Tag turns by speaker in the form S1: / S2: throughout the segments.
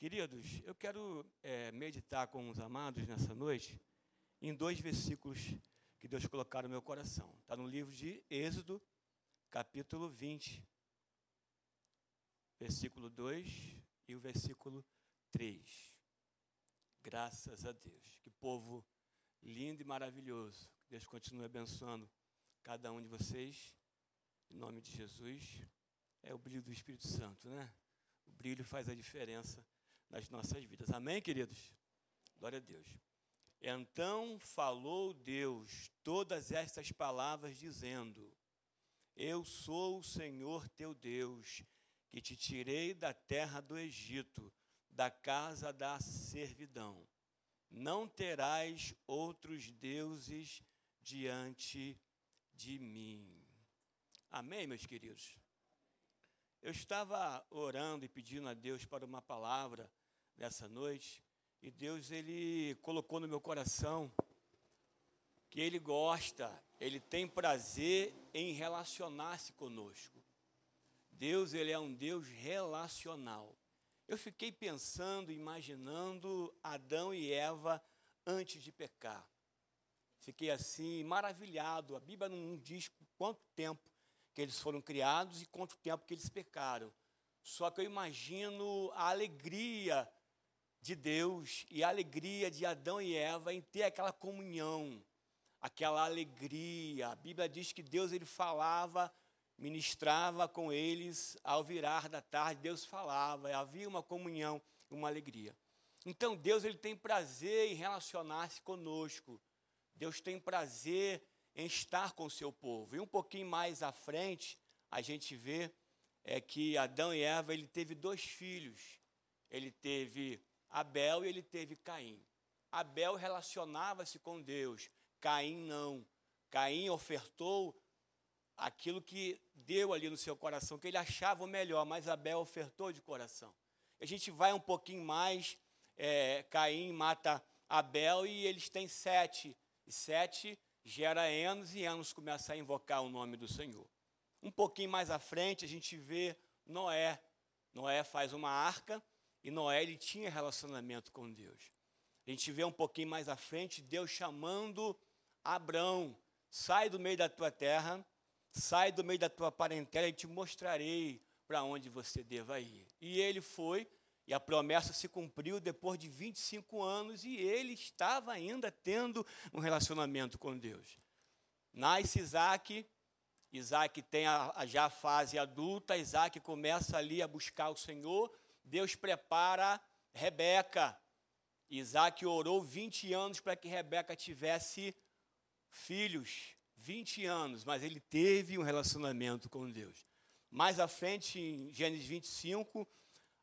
S1: Queridos, eu quero é, meditar com os amados nessa noite em dois versículos que Deus colocaram no meu coração. Está no livro de Êxodo, capítulo 20, versículo 2 e o versículo 3. Graças a Deus. Que povo lindo e maravilhoso. Deus continue abençoando cada um de vocês. Em nome de Jesus. É o brilho do Espírito Santo, né? O brilho faz a diferença nas nossas vidas. Amém, queridos? Glória a Deus. Então falou Deus todas estas palavras, dizendo: Eu sou o Senhor teu Deus, que te tirei da terra do Egito, da casa da servidão. Não terás outros deuses diante de mim. Amém, meus queridos? Eu estava orando e pedindo a Deus para uma palavra nessa noite, e Deus ele colocou no meu coração que ele gosta, ele tem prazer em relacionar-se conosco. Deus ele é um Deus relacional. Eu fiquei pensando, imaginando Adão e Eva antes de pecar. Fiquei assim maravilhado. A Bíblia não diz quanto tempo que eles foram criados e quanto tempo que eles pecaram. Só que eu imagino a alegria de Deus e a alegria de Adão e Eva em ter aquela comunhão, aquela alegria. A Bíblia diz que Deus ele falava, ministrava com eles ao virar da tarde, Deus falava, havia uma comunhão, uma alegria. Então Deus ele tem prazer em relacionar-se conosco. Deus tem prazer em estar com o seu povo. E um pouquinho mais à frente, a gente vê é que Adão e Eva ele teve dois filhos. Ele teve Abel e ele teve Caim. Abel relacionava-se com Deus, Caim não. Caim ofertou aquilo que deu ali no seu coração, que ele achava o melhor, mas Abel ofertou de coração. A gente vai um pouquinho mais, é, Caim mata Abel e eles têm sete, e sete gera Enos, e Enos começa a invocar o nome do Senhor. Um pouquinho mais à frente, a gente vê Noé. Noé faz uma arca, e Noé ele tinha relacionamento com Deus. A gente vê um pouquinho mais à frente Deus chamando Abraão: sai do meio da tua terra, sai do meio da tua parentela e te mostrarei para onde você deva ir. E ele foi, e a promessa se cumpriu depois de 25 anos, e ele estava ainda tendo um relacionamento com Deus. Nasce Isaac, Isaac tem a, a já a fase adulta, Isaac começa ali a buscar o Senhor, Deus prepara Rebeca. Isaac orou 20 anos para que Rebeca tivesse filhos. 20 anos, mas ele teve um relacionamento com Deus. Mais à frente, em Gênesis 25,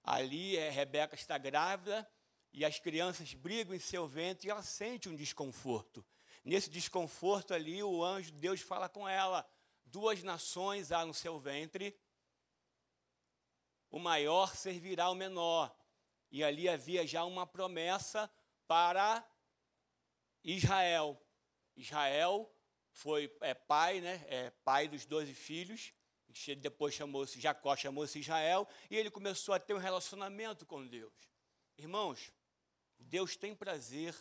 S1: ali é, Rebeca está grávida e as crianças brigam em seu ventre e ela sente um desconforto. Nesse desconforto ali, o anjo de Deus fala com ela: duas nações há no seu ventre o maior servirá ao menor. E ali havia já uma promessa para Israel. Israel foi é, pai, né? É, pai dos doze filhos. Depois chamou-se Jacó, chamou-se Israel, e ele começou a ter um relacionamento com Deus. Irmãos, Deus tem prazer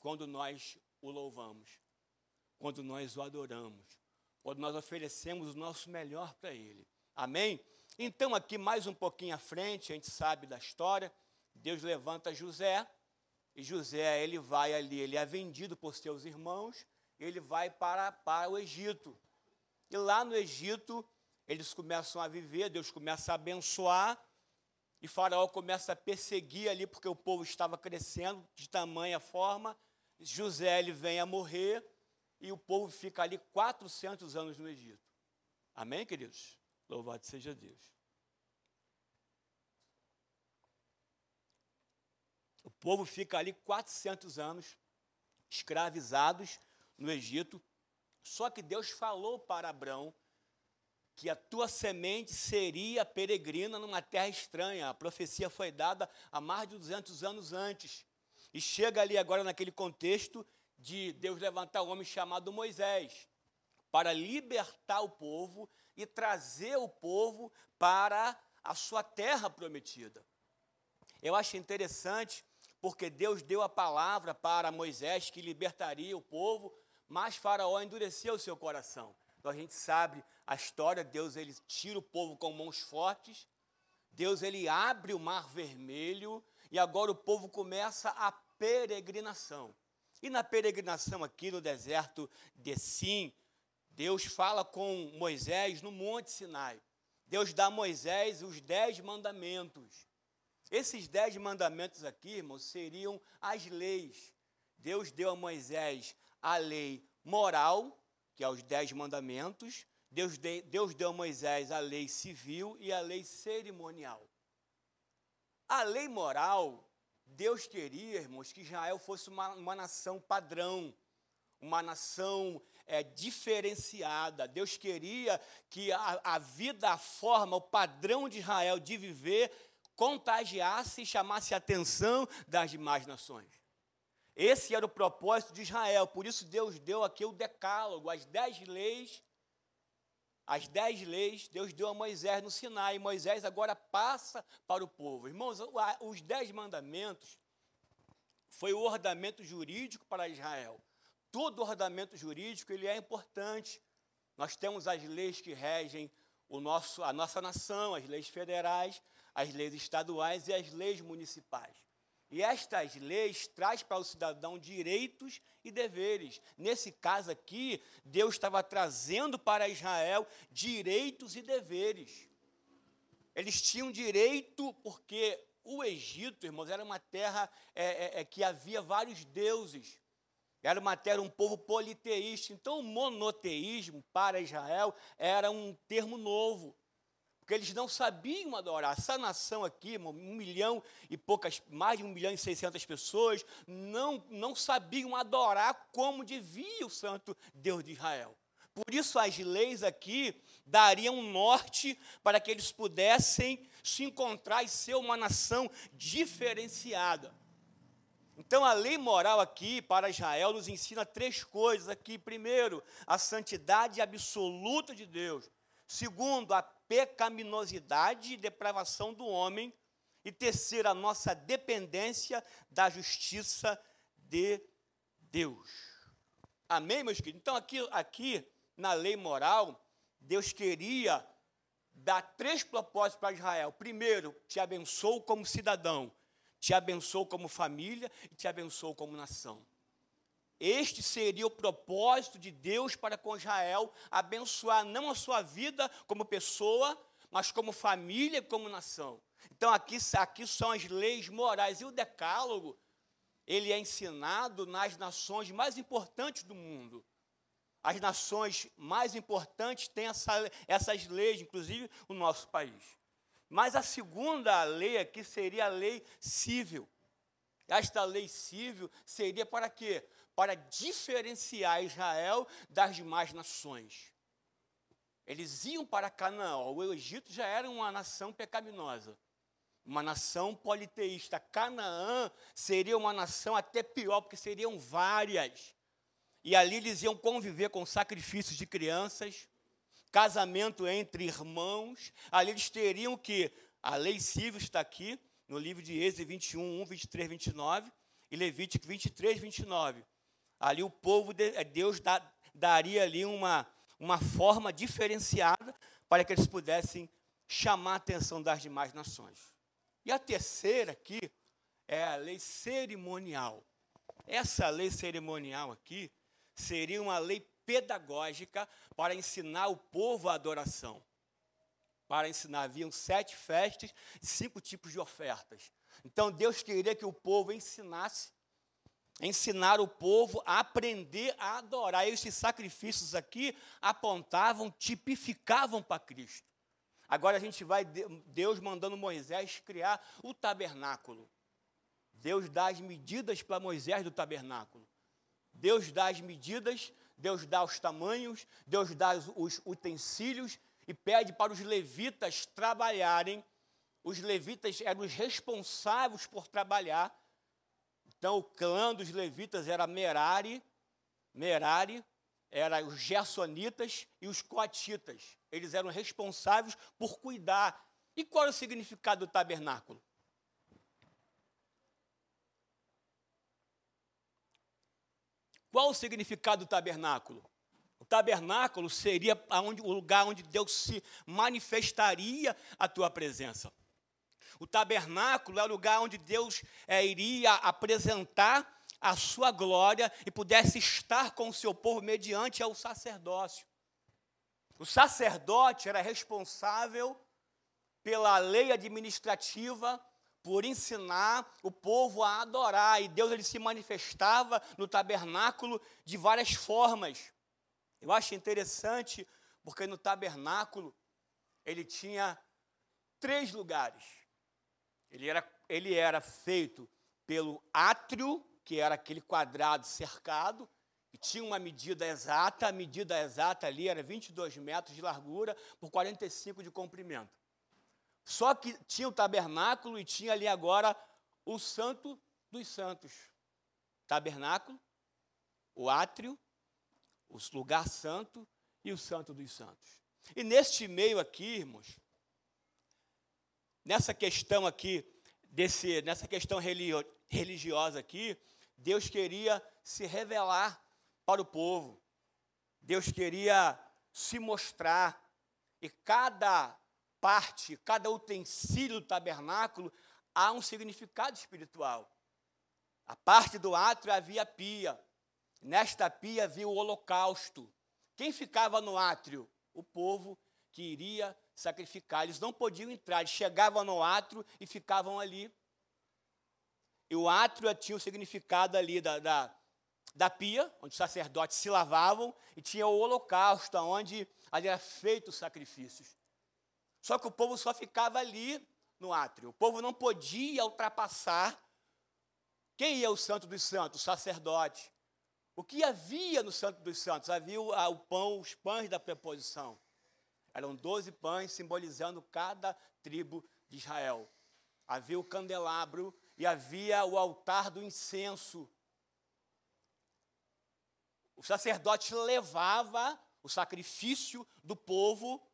S1: quando nós o louvamos, quando nós o adoramos, quando nós oferecemos o nosso melhor para Ele. Amém? Então, aqui mais um pouquinho à frente, a gente sabe da história, Deus levanta José, e José, ele vai ali, ele é vendido por seus irmãos, ele vai para, para o Egito. E lá no Egito, eles começam a viver, Deus começa a abençoar, e Faraó começa a perseguir ali, porque o povo estava crescendo de tamanha forma. José, ele vem a morrer, e o povo fica ali 400 anos no Egito. Amém, queridos? Louvado seja Deus. O povo fica ali 400 anos escravizados no Egito. Só que Deus falou para Abraão que a tua semente seria peregrina numa terra estranha. A profecia foi dada há mais de 200 anos antes. E chega ali agora naquele contexto de Deus levantar um homem chamado Moisés para libertar o povo e trazer o povo para a sua terra prometida. Eu acho interessante porque Deus deu a palavra para Moisés que libertaria o povo, mas Faraó endureceu o seu coração. Então a gente sabe a história, Deus ele tira o povo com mãos fortes, Deus ele abre o mar vermelho e agora o povo começa a peregrinação. E na peregrinação aqui no deserto de Sim, Deus fala com Moisés no Monte Sinai. Deus dá a Moisés os dez mandamentos. Esses dez mandamentos aqui, irmãos, seriam as leis. Deus deu a Moisés a lei moral, que é os dez mandamentos. Deus, de, Deus deu a Moisés a lei civil e a lei cerimonial. A lei moral, Deus queria, irmãos, que Israel fosse uma, uma nação padrão, uma nação é, diferenciada. Deus queria que a, a vida, a forma, o padrão de Israel de viver contagiasse e chamasse a atenção das demais nações. Esse era o propósito de Israel, por isso Deus deu aqui o decálogo, as dez leis, as dez leis, Deus deu a Moisés no Sinai, Moisés agora passa para o povo. Irmãos, os dez mandamentos foi o ordenamento jurídico para Israel. Todo ordenamento jurídico ele é importante. Nós temos as leis que regem o nosso, a nossa nação, as leis federais, as leis estaduais e as leis municipais. E estas leis traz para o cidadão direitos e deveres. Nesse caso aqui, Deus estava trazendo para Israel direitos e deveres. Eles tinham direito porque o Egito, irmãos, era uma terra é, é, é, que havia vários deuses. Era uma terra, um povo politeísta. Então, o monoteísmo para Israel era um termo novo porque eles não sabiam adorar. Essa nação aqui, um milhão e poucas, mais de um milhão e seiscentas pessoas, não, não sabiam adorar como devia o santo Deus de Israel. Por isso as leis aqui dariam um norte para que eles pudessem se encontrar e ser uma nação diferenciada. Então a lei moral aqui para Israel nos ensina três coisas aqui. Primeiro, a santidade absoluta de Deus. Segundo, a pecaminosidade e depravação do homem. E terceiro, a nossa dependência da justiça de Deus. Amém, meus queridos? Então, aqui, aqui na lei moral, Deus queria dar três propósitos para Israel. Primeiro, te abençoo como cidadão, te abençoo como família e te abençoo como nação. Este seria o propósito de Deus para com Israel, abençoar não a sua vida como pessoa, mas como família e como nação. Então aqui, aqui são as leis morais. E o decálogo, ele é ensinado nas nações mais importantes do mundo. As nações mais importantes têm essa, essas leis, inclusive o nosso país. Mas a segunda lei aqui seria a lei civil. Esta lei civil seria para quê? para diferenciar Israel das demais nações. Eles iam para Canaã. O Egito já era uma nação pecaminosa, uma nação politeísta. Canaã seria uma nação até pior, porque seriam várias. E ali eles iam conviver com sacrifícios de crianças, casamento entre irmãos. Ali eles teriam que, a lei civil está aqui, no livro de Êxodo 21, 1, 23, 29, e Levítico 23, 29 ali o povo, de, é, Deus daria ali uma, uma forma diferenciada para que eles pudessem chamar a atenção das demais nações. E a terceira aqui é a lei cerimonial. Essa lei cerimonial aqui seria uma lei pedagógica para ensinar o povo a adoração. Para ensinar, haviam sete festas e cinco tipos de ofertas. Então Deus queria que o povo ensinasse ensinar o povo a aprender a adorar. Esses sacrifícios aqui apontavam, tipificavam para Cristo. Agora a gente vai, Deus mandando Moisés criar o tabernáculo. Deus dá as medidas para Moisés do tabernáculo. Deus dá as medidas, Deus dá os tamanhos, Deus dá os utensílios e pede para os levitas trabalharem. Os levitas eram os responsáveis por trabalhar então, o clã dos levitas era Merari, Merari, era os gersonitas e os coatitas. Eles eram responsáveis por cuidar. E qual é o significado do tabernáculo? Qual o significado do tabernáculo? O tabernáculo seria onde, o lugar onde Deus se manifestaria a tua presença. O tabernáculo é o lugar onde Deus é, iria apresentar a sua glória e pudesse estar com o seu povo mediante ao sacerdócio. O sacerdote era responsável pela lei administrativa, por ensinar o povo a adorar, e Deus ele se manifestava no tabernáculo de várias formas. Eu acho interessante porque no tabernáculo ele tinha três lugares. Ele era, ele era feito pelo átrio, que era aquele quadrado cercado, e tinha uma medida exata, a medida exata ali era 22 metros de largura por 45 de comprimento. Só que tinha o tabernáculo e tinha ali agora o santo dos santos. Tabernáculo, o átrio, o lugar santo e o santo dos santos. E neste meio aqui, irmãos, nessa questão aqui, desse, nessa questão religiosa aqui, Deus queria se revelar para o povo. Deus queria se mostrar. E cada parte, cada utensílio do tabernáculo há um significado espiritual. A parte do átrio havia pia. Nesta pia havia o holocausto. Quem ficava no átrio? O povo que iria sacrificar. Eles não podiam entrar, eles chegavam no átrio e ficavam ali. E o átrio tinha o significado ali da, da, da pia, onde os sacerdotes se lavavam, e tinha o holocausto, onde ali era feito os sacrifícios. Só que o povo só ficava ali no átrio. O povo não podia ultrapassar. Quem ia o santo dos santos? O sacerdote. O que havia no santo dos santos? Havia o pão, os pães da preposição. Eram doze pães simbolizando cada tribo de Israel. Havia o candelabro e havia o altar do incenso. O sacerdote levava o sacrifício do povo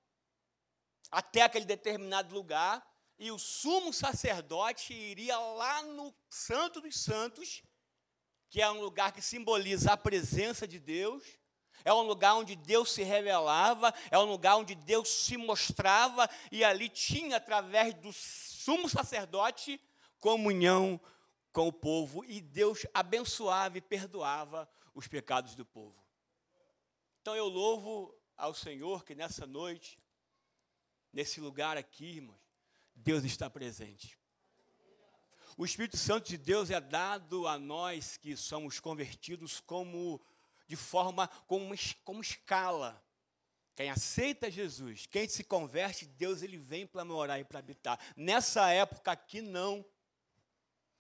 S1: até aquele determinado lugar e o sumo sacerdote iria lá no Santo dos Santos, que é um lugar que simboliza a presença de Deus, é um lugar onde Deus se revelava, é um lugar onde Deus se mostrava, e ali tinha, através do sumo sacerdote, comunhão com o povo, e Deus abençoava e perdoava os pecados do povo. Então eu louvo ao Senhor que nessa noite, nesse lugar aqui, irmãos, Deus está presente. O Espírito Santo de Deus é dado a nós que somos convertidos como de forma como, como escala. Quem aceita Jesus, quem se converte, Deus ele vem para morar e para habitar. Nessa época aqui não.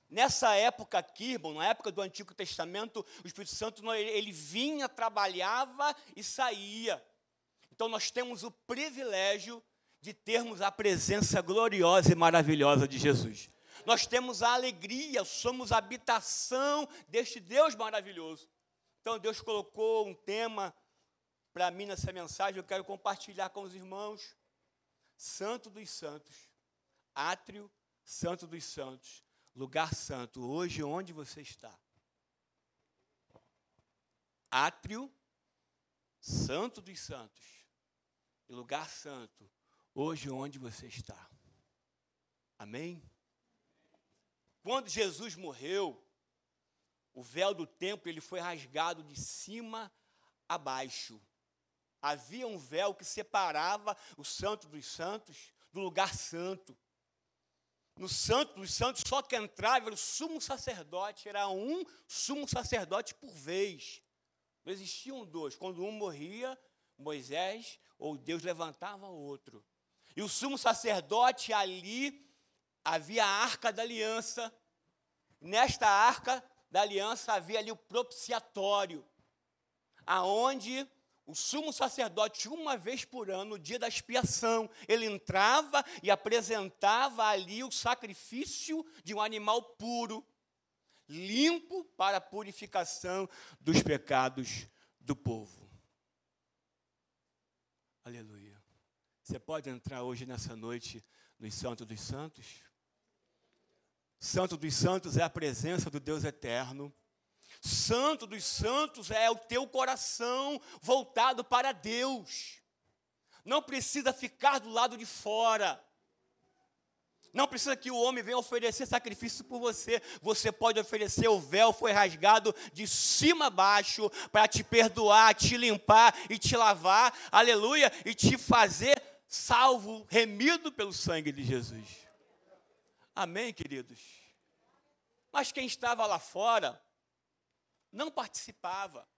S1: Nessa época aqui, irmão, na época do Antigo Testamento, o Espírito Santo ele vinha, trabalhava e saía. Então nós temos o privilégio de termos a presença gloriosa e maravilhosa de Jesus. Nós temos a alegria, somos a habitação deste Deus maravilhoso. Então Deus colocou um tema para mim nessa mensagem, eu quero compartilhar com os irmãos. Santo dos Santos, átrio, Santo dos Santos, lugar santo, hoje onde você está? Átrio, Santo dos Santos, lugar santo, hoje onde você está. Amém? Quando Jesus morreu, o véu do templo ele foi rasgado de cima a baixo. Havia um véu que separava o santo dos santos do lugar santo. No santo dos santos, só que entrava era o sumo sacerdote, era um sumo sacerdote por vez. Não existiam dois. Quando um morria, Moisés ou Deus levantava outro. E o sumo sacerdote ali havia a arca da aliança. Nesta arca da aliança havia ali o propiciatório, aonde o sumo sacerdote, uma vez por ano, no dia da expiação, ele entrava e apresentava ali o sacrifício de um animal puro, limpo para a purificação dos pecados do povo. Aleluia. Você pode entrar hoje nessa noite no Santo dos Santos? Santo dos Santos é a presença do Deus eterno. Santo dos santos é o teu coração voltado para Deus. Não precisa ficar do lado de fora. Não precisa que o homem venha oferecer sacrifício por você. Você pode oferecer, o véu foi rasgado de cima a baixo para te perdoar, te limpar e te lavar, aleluia, e te fazer salvo, remido pelo sangue de Jesus. Amém, queridos? Mas quem estava lá fora não participava.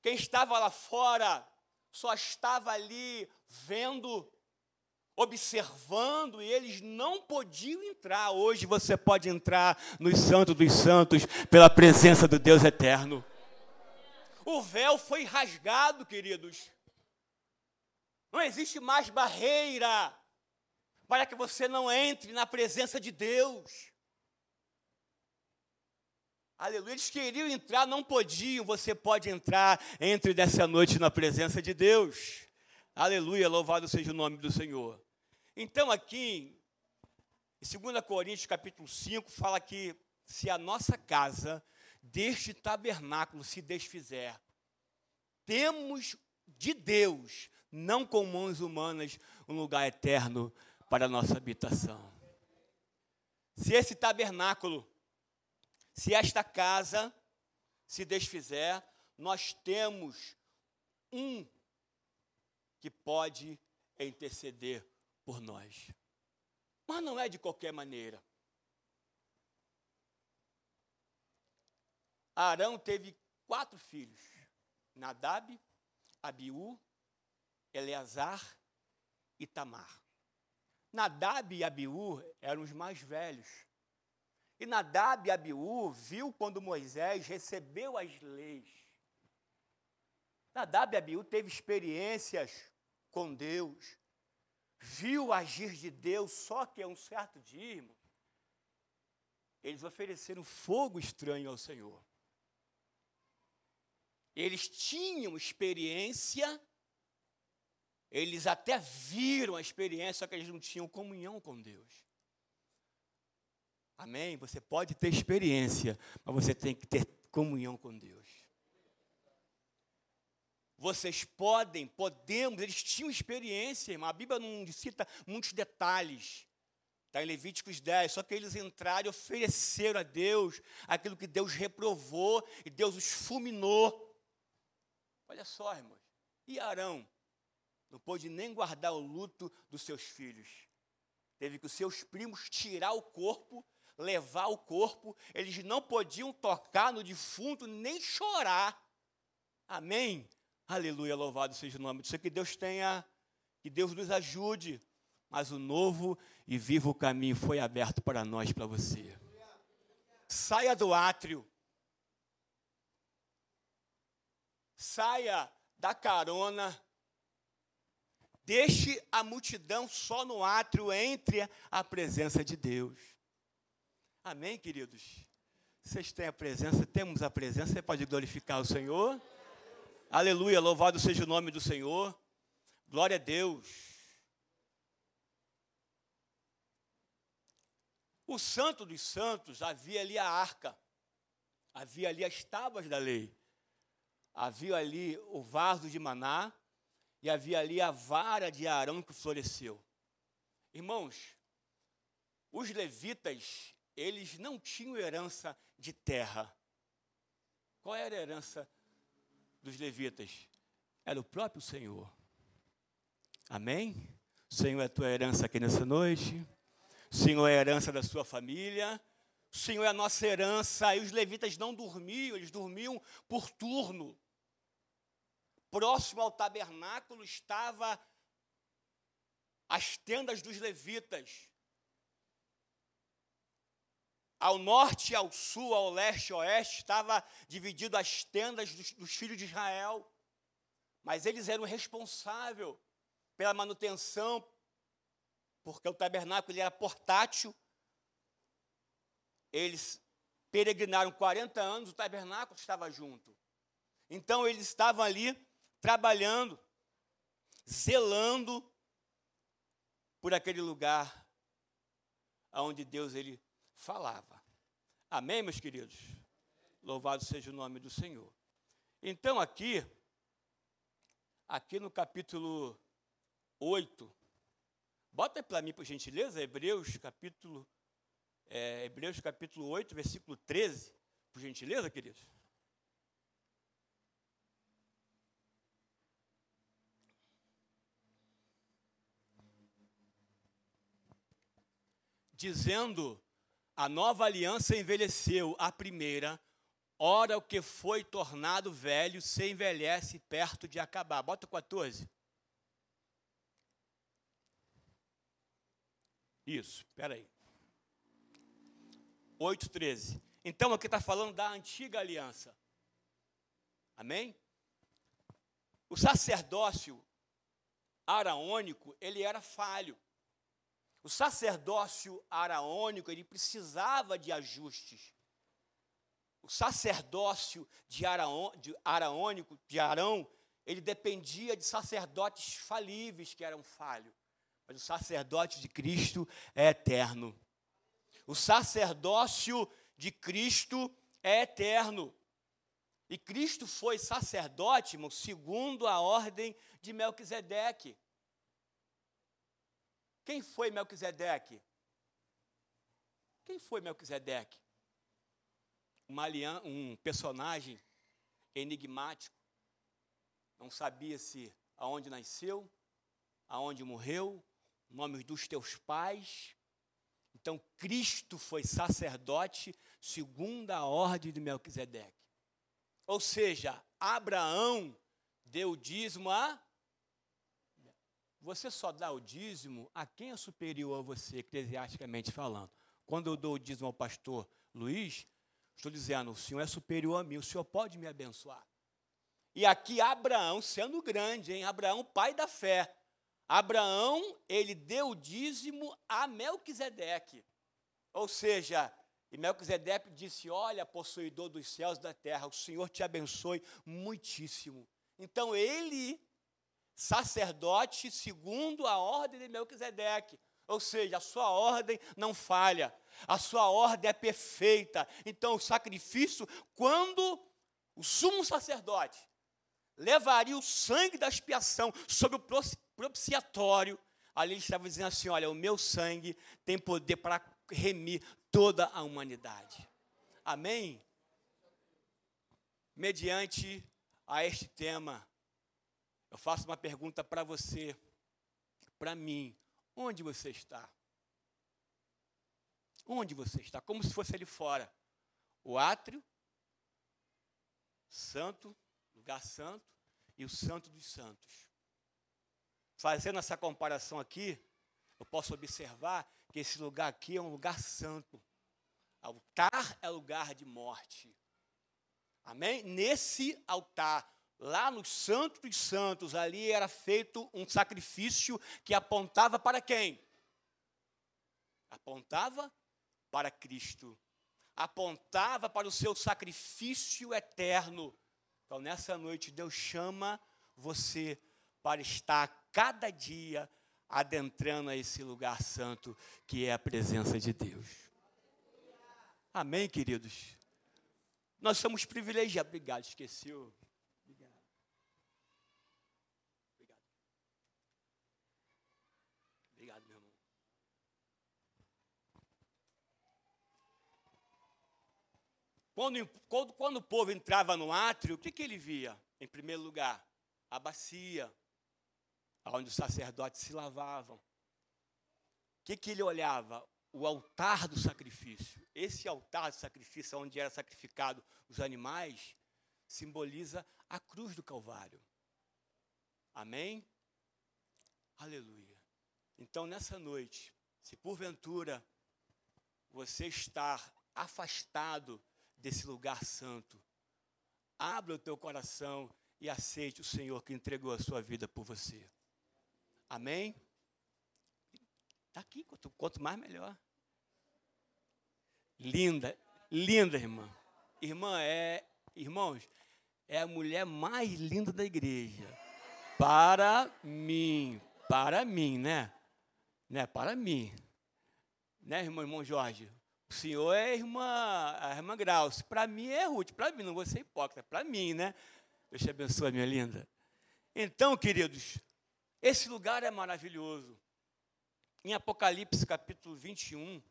S1: Quem estava lá fora só estava ali vendo observando e eles não podiam entrar. Hoje você pode entrar nos Santos dos Santos pela presença do Deus eterno. O véu foi rasgado, queridos. Não existe mais barreira para que você não entre na presença de Deus. Aleluia. Eles queriam entrar, não podiam. Você pode entrar, entre dessa noite na presença de Deus. Aleluia, louvado seja o nome do Senhor. Então, aqui, em 2 Coríntios, capítulo 5, fala que se a nossa casa deste tabernáculo se desfizer, temos de Deus, não com mãos humanas, um lugar eterno para a nossa habitação. Se esse tabernáculo, se esta casa se desfizer, nós temos um que pode interceder por nós. Mas não é de qualquer maneira. Arão teve quatro filhos: Nadab, Abiú, Eleazar e Tamar. Nadab e Abiú eram os mais velhos. E Nadab e Abiú viu quando Moisés recebeu as leis. Nadab e Abiú teve experiências com Deus, viu agir de Deus, só que é um certo dia, irmão, eles ofereceram fogo estranho ao Senhor. Eles tinham experiência, eles até viram a experiência, só que eles não tinham comunhão com Deus. Amém? Você pode ter experiência, mas você tem que ter comunhão com Deus. Vocês podem, podemos, eles tinham experiência, irmão. A Bíblia não cita muitos detalhes. Está em Levíticos 10. Só que eles entraram e ofereceram a Deus aquilo que Deus reprovou e Deus os fulminou. Olha só, irmãos. E Arão não pôde nem guardar o luto dos seus filhos. Teve que os seus primos tirar o corpo, levar o corpo. Eles não podiam tocar no defunto nem chorar. Amém? Aleluia, louvado seja o nome Senhor. Que Deus tenha, que Deus nos ajude. Mas o novo e vivo caminho foi aberto para nós, para você. Saia do átrio. Saia da carona. Deixe a multidão só no átrio entre a presença de Deus. Amém, queridos? Vocês têm a presença, temos a presença, você pode glorificar o Senhor. Aleluia, louvado seja o nome do Senhor. Glória a Deus. O Santo dos Santos havia ali a arca, havia ali as tábuas da lei, havia ali o vaso de maná e havia ali a vara de Arão que floresceu. Irmãos, os levitas, eles não tinham herança de terra. Qual era a herança dos levitas era o próprio Senhor. Amém? Senhor é a tua herança aqui nessa noite. Senhor é a herança da sua família. Senhor é a nossa herança. E os levitas não dormiam, eles dormiam por turno. Próximo ao tabernáculo estava as tendas dos levitas. Ao norte, ao sul, ao leste, ao oeste, estava dividido as tendas dos, dos filhos de Israel. Mas eles eram responsáveis pela manutenção, porque o tabernáculo era portátil. Eles peregrinaram 40 anos, o tabernáculo estava junto. Então eles estavam ali trabalhando, zelando por aquele lugar onde Deus ele falava. Amém, meus queridos? Louvado seja o nome do Senhor. Então, aqui, aqui no capítulo 8, bota para mim, por gentileza, Hebreus capítulo, é, Hebreus capítulo 8, versículo 13, por gentileza, queridos. Dizendo, a nova aliança envelheceu, a primeira, ora o que foi tornado velho se envelhece perto de acabar. Bota 14. Isso, espera aí. 8,13. Então aqui está falando da antiga aliança. Amém? O sacerdócio araônico, ele era falho. O sacerdócio araônico, ele precisava de ajustes. O sacerdócio de, de araônico, de Arão, ele dependia de sacerdotes falíveis que eram falhos. Mas o sacerdote de Cristo é eterno. O sacerdócio de Cristo é eterno. E Cristo foi sacerdote, irmão, segundo a ordem de Melquisedeque. Quem foi Melquisedeque? Quem foi Melquisedeque? um personagem enigmático. Não sabia se aonde nasceu, aonde morreu, nomes dos teus pais. Então, Cristo foi sacerdote segundo a ordem de Melquisedeque. Ou seja, Abraão deu dízimo a. Você só dá o dízimo a quem é superior a você, eclesiasticamente falando. Quando eu dou o dízimo ao pastor Luiz, estou dizendo: o senhor é superior a mim, o senhor pode me abençoar. E aqui Abraão, sendo grande, hein? Abraão, pai da fé, Abraão, ele deu o dízimo a Melquisedeque. Ou seja, e Melquisedeque disse: Olha, possuidor dos céus e da terra, o Senhor te abençoe muitíssimo. Então ele, sacerdote, segundo a ordem de Melquisedeque, ou seja, a sua ordem não falha, a sua ordem é perfeita. Então, o sacrifício, quando o sumo sacerdote levaria o sangue da expiação sobre o propiciatório, ali ele estava dizendo assim: olha, o meu sangue tem poder para remir toda a humanidade. Amém? Mediante a este tema, eu faço uma pergunta para você, para mim: onde você está? Onde você está? Como se fosse ali fora. O átrio, santo, lugar santo, e o santo dos santos. Fazendo essa comparação aqui, eu posso observar que esse lugar aqui é um lugar santo. Altar é lugar de morte. Amém? Nesse altar, lá no Santo dos Santos, ali era feito um sacrifício que apontava para quem? Apontava para Cristo. Apontava para o seu sacrifício eterno. Então, nessa noite, Deus chama você para estar cada dia adentrando a esse lugar santo que é a presença de Deus. Amém, queridos? Nós somos privilegiados. Obrigado, esqueci o. Obrigado. Obrigado. Obrigado, meu irmão. Quando, quando, quando o povo entrava no átrio, o que, que ele via? Em primeiro lugar, a bacia onde os sacerdotes se lavavam. O que, que ele olhava? O altar do sacrifício. Esse altar do sacrifício, onde era sacrificado os animais, simboliza a cruz do Calvário. Amém? Aleluia. Então, nessa noite, se porventura você estar afastado desse lugar santo, abra o teu coração e aceite o Senhor que entregou a sua vida por você. Amém? Está aqui, quanto, quanto mais melhor. Linda, linda irmã. Irmã é, irmãos, é a mulher mais linda da igreja. Para mim, para mim, né? né? Para mim. Né, irmão, irmão Jorge? O senhor é a irmã, a irmã Graus. Para mim é Ruth. Para mim, não vou ser hipócrita. Para mim, né? Deus te abençoe, minha linda. Então, queridos, esse lugar é maravilhoso. Em Apocalipse capítulo 21,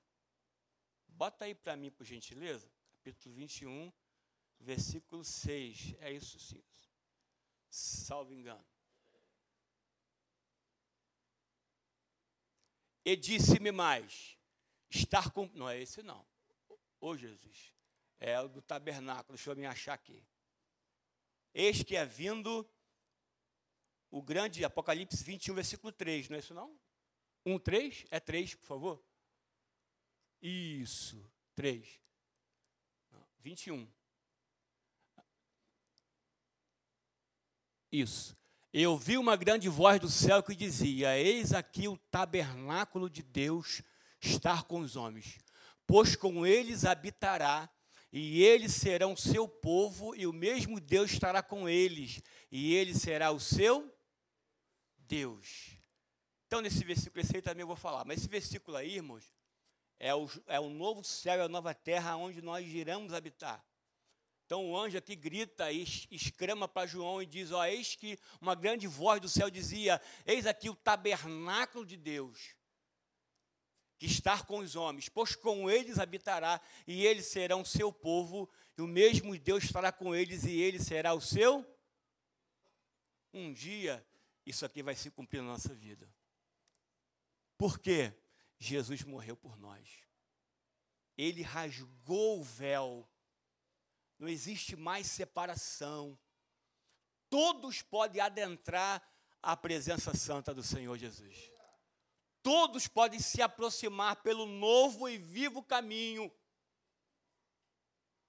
S1: bota aí para mim, por gentileza. Capítulo 21, versículo 6. É isso, sim. Salvo engano. E disse-me mais: estar com. Não é esse, não. Ô Jesus. É o do tabernáculo. Deixa eu me achar aqui. Eis que é vindo o grande Apocalipse 21, versículo 3, não é isso não? 1, 3? É 3, por favor? Isso, 3. 21. Isso. Eu vi uma grande voz do céu que dizia: Eis aqui o tabernáculo de Deus estar com os homens, pois com eles habitará, e eles serão seu povo, e o mesmo Deus estará com eles, e ele será o seu Deus. Então, nesse versículo, esse aí também eu vou falar, mas esse versículo aí, irmãos, é o, é o novo céu, é a nova terra onde nós iremos habitar. Então o anjo aqui grita e exclama para João e diz: Ó, eis que uma grande voz do céu dizia: Eis aqui o tabernáculo de Deus, que está com os homens, pois com eles habitará, e eles serão seu povo, e o mesmo Deus estará com eles, e ele será o seu. Um dia, isso aqui vai se cumprir na nossa vida. Por quê? Jesus morreu por nós. Ele rasgou o véu não existe mais separação. Todos podem adentrar à presença santa do Senhor Jesus. Todos podem se aproximar pelo novo e vivo caminho.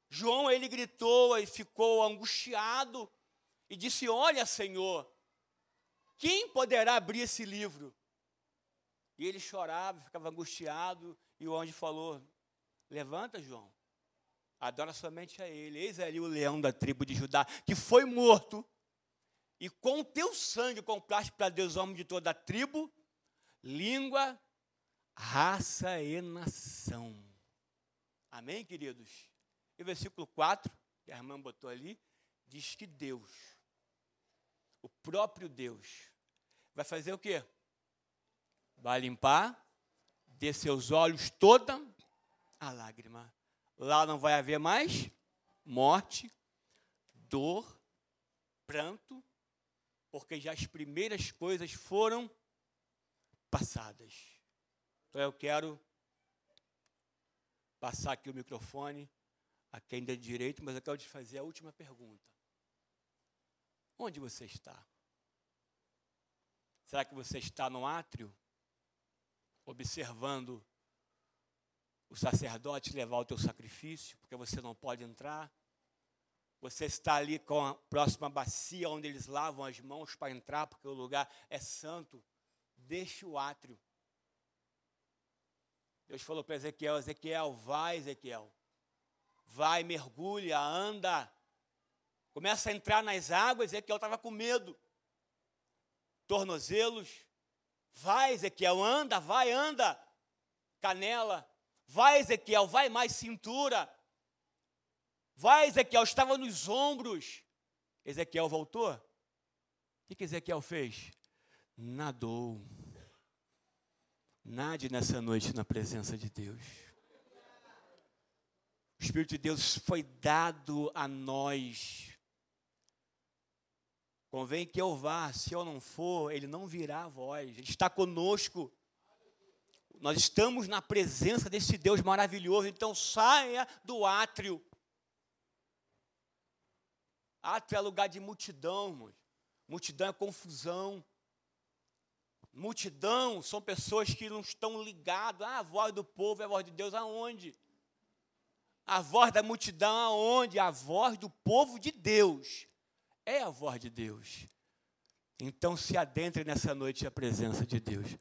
S1: João, ele gritou e ficou angustiado e disse: Olha, Senhor, quem poderá abrir esse livro? E ele chorava, ficava angustiado, e o anjo falou: Levanta, João, adora somente a Ele. Eis ali o leão da tribo de Judá, que foi morto, e com o teu sangue compraste para Deus homem de toda a tribo, língua, raça e nação. Amém, queridos? E o versículo 4, que a irmã botou ali, diz que Deus, o próprio Deus, vai fazer o quê? Vai limpar de seus olhos toda a lágrima. Lá não vai haver mais morte, dor, pranto, porque já as primeiras coisas foram passadas. Então eu quero passar aqui o microfone a quem der direito, mas eu quero te fazer a última pergunta. Onde você está? Será que você está no átrio, observando o sacerdote levar o teu sacrifício, porque você não pode entrar. Você está ali com a próxima bacia onde eles lavam as mãos para entrar, porque o lugar é santo. Deixe o átrio. Deus falou para Ezequiel: Ezequiel, vai, Ezequiel. Vai, mergulha, anda. Começa a entrar nas águas. Ezequiel estava com medo. Tornozelos. Vai, Ezequiel, anda, vai, anda. Canela. Vai, Ezequiel, vai mais cintura. Vai, Ezequiel, estava nos ombros. Ezequiel voltou. O que, Ezequiel fez? Nadou. Nade nessa noite na presença de Deus. O Espírito de Deus foi dado a nós. Convém que eu vá, se eu não for, ele não virá a voz, ele está conosco. Nós estamos na presença desse Deus maravilhoso, então saia do átrio. Átrio é lugar de multidão. Multidão é confusão. Multidão são pessoas que não estão ligadas. Ah, a voz do povo é a voz de Deus aonde? A voz da multidão aonde? A voz do povo de Deus. É a voz de Deus. Então se adentre nessa noite a presença de Deus.